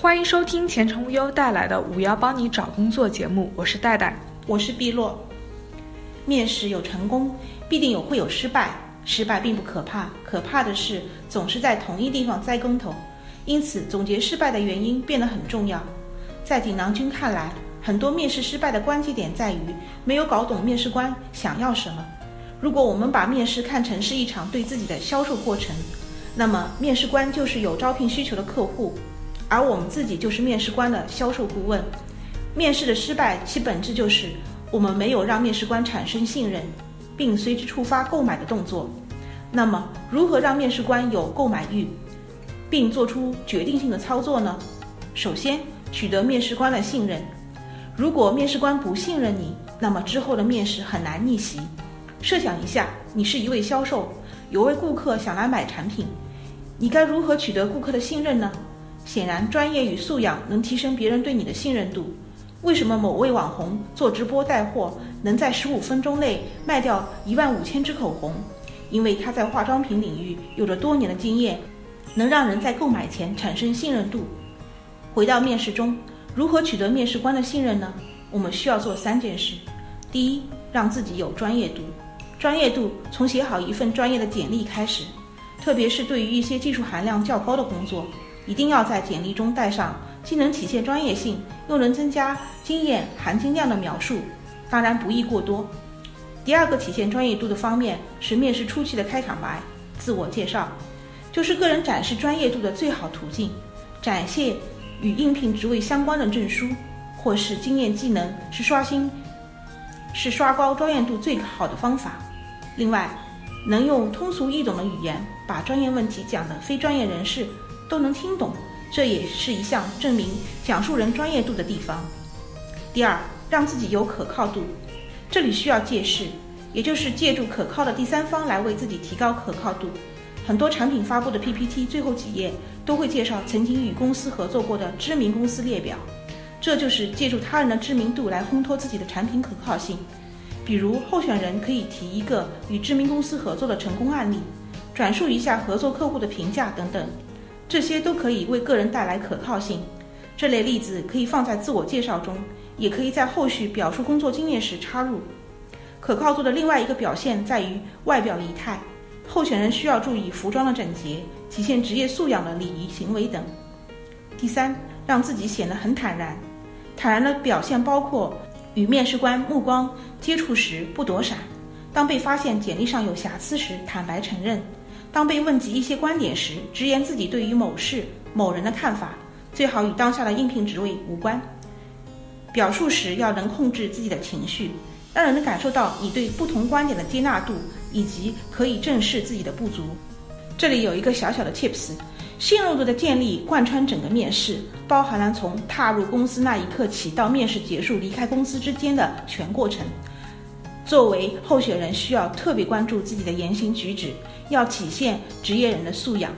欢迎收听前程无忧带来的“五幺帮你找工作”节目，我是戴戴，我是碧落。面试有成功，必定有会有失败，失败并不可怕，可怕的是总是在同一地方栽跟头。因此，总结失败的原因变得很重要。在锦囊君看来，很多面试失败的关键点在于没有搞懂面试官想要什么。如果我们把面试看成是一场对自己的销售过程，那么面试官就是有招聘需求的客户。而我们自己就是面试官的销售顾问。面试的失败，其本质就是我们没有让面试官产生信任，并随之触发购买的动作。那么，如何让面试官有购买欲，并做出决定性的操作呢？首先，取得面试官的信任。如果面试官不信任你，那么之后的面试很难逆袭。设想一下，你是一位销售，有位顾客想来买产品，你该如何取得顾客的信任呢？显然，专业与素养能提升别人对你的信任度。为什么某位网红做直播带货，能在十五分钟内卖掉一万五千支口红？因为他在化妆品领域有着多年的经验，能让人在购买前产生信任度。回到面试中，如何取得面试官的信任呢？我们需要做三件事：第一，让自己有专业度。专业度从写好一份专业的简历开始，特别是对于一些技术含量较高的工作。一定要在简历中带上既能体现专业性，又能增加经验含金量的描述，当然不宜过多。第二个体现专业度的方面是面试初期的开场白，自我介绍，就是个人展示专业度的最好途径。展现与应聘职位相关的证书或是经验技能，是刷新，是刷高专业度最好的方法。另外，能用通俗易懂的语言把专业问题讲的非专业人士。都能听懂，这也是一项证明讲述人专业度的地方。第二，让自己有可靠度，这里需要借势，也就是借助可靠的第三方来为自己提高可靠度。很多产品发布的 PPT 最后几页都会介绍曾经与公司合作过的知名公司列表，这就是借助他人的知名度来烘托自己的产品可靠性。比如，候选人可以提一个与知名公司合作的成功案例，转述一下合作客户的评价等等。这些都可以为个人带来可靠性。这类例子可以放在自我介绍中，也可以在后续表述工作经验时插入。可靠度的另外一个表现在于外表仪态，候选人需要注意服装的整洁、体现职业素养的礼仪行为等。第三，让自己显得很坦然。坦然的表现包括与面试官目光接触时不躲闪，当被发现简历上有瑕疵时坦白承认。当被问及一些观点时，直言自己对于某事、某人的看法，最好与当下的应聘职位无关。表述时要能控制自己的情绪，让人能感受到你对不同观点的接纳度，以及可以正视自己的不足。这里有一个小小的 tips：信任度的建立贯穿整个面试，包含了从踏入公司那一刻起到面试结束离开公司之间的全过程。作为候选人，需要特别关注自己的言行举止，要体现职业人的素养。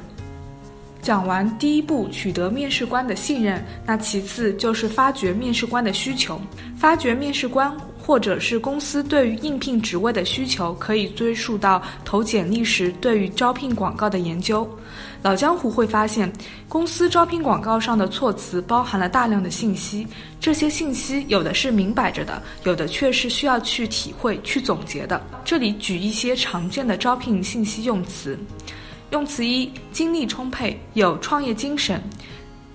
讲完第一步，取得面试官的信任，那其次就是发掘面试官的需求，发掘面试官。或者是公司对于应聘职位的需求，可以追溯到投简历时对于招聘广告的研究。老江湖会发现，公司招聘广告上的措辞包含了大量的信息，这些信息有的是明摆着的，有的却是需要去体会、去总结的。这里举一些常见的招聘信息用词：用词一，精力充沛，有创业精神。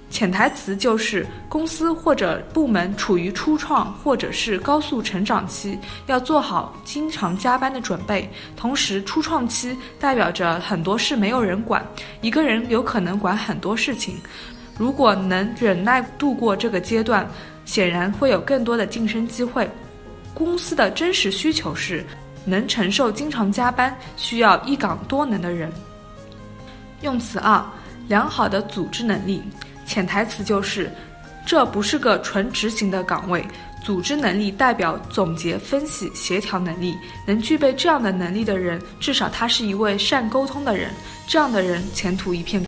潜台词就是公司或者部门处于初创或者是高速成长期，要做好经常加班的准备。同时，初创期代表着很多事没有人管，一个人有可能管很多事情。如果能忍耐度过这个阶段，显然会有更多的晋升机会。公司的真实需求是能承受经常加班、需要一岗多能的人。用词二：良好的组织能力。潜台词就是，这不是个纯执行的岗位，组织能力代表总结、分析、协调能力。能具备这样的能力的人，至少他是一位善沟通的人，这样的人前途一片。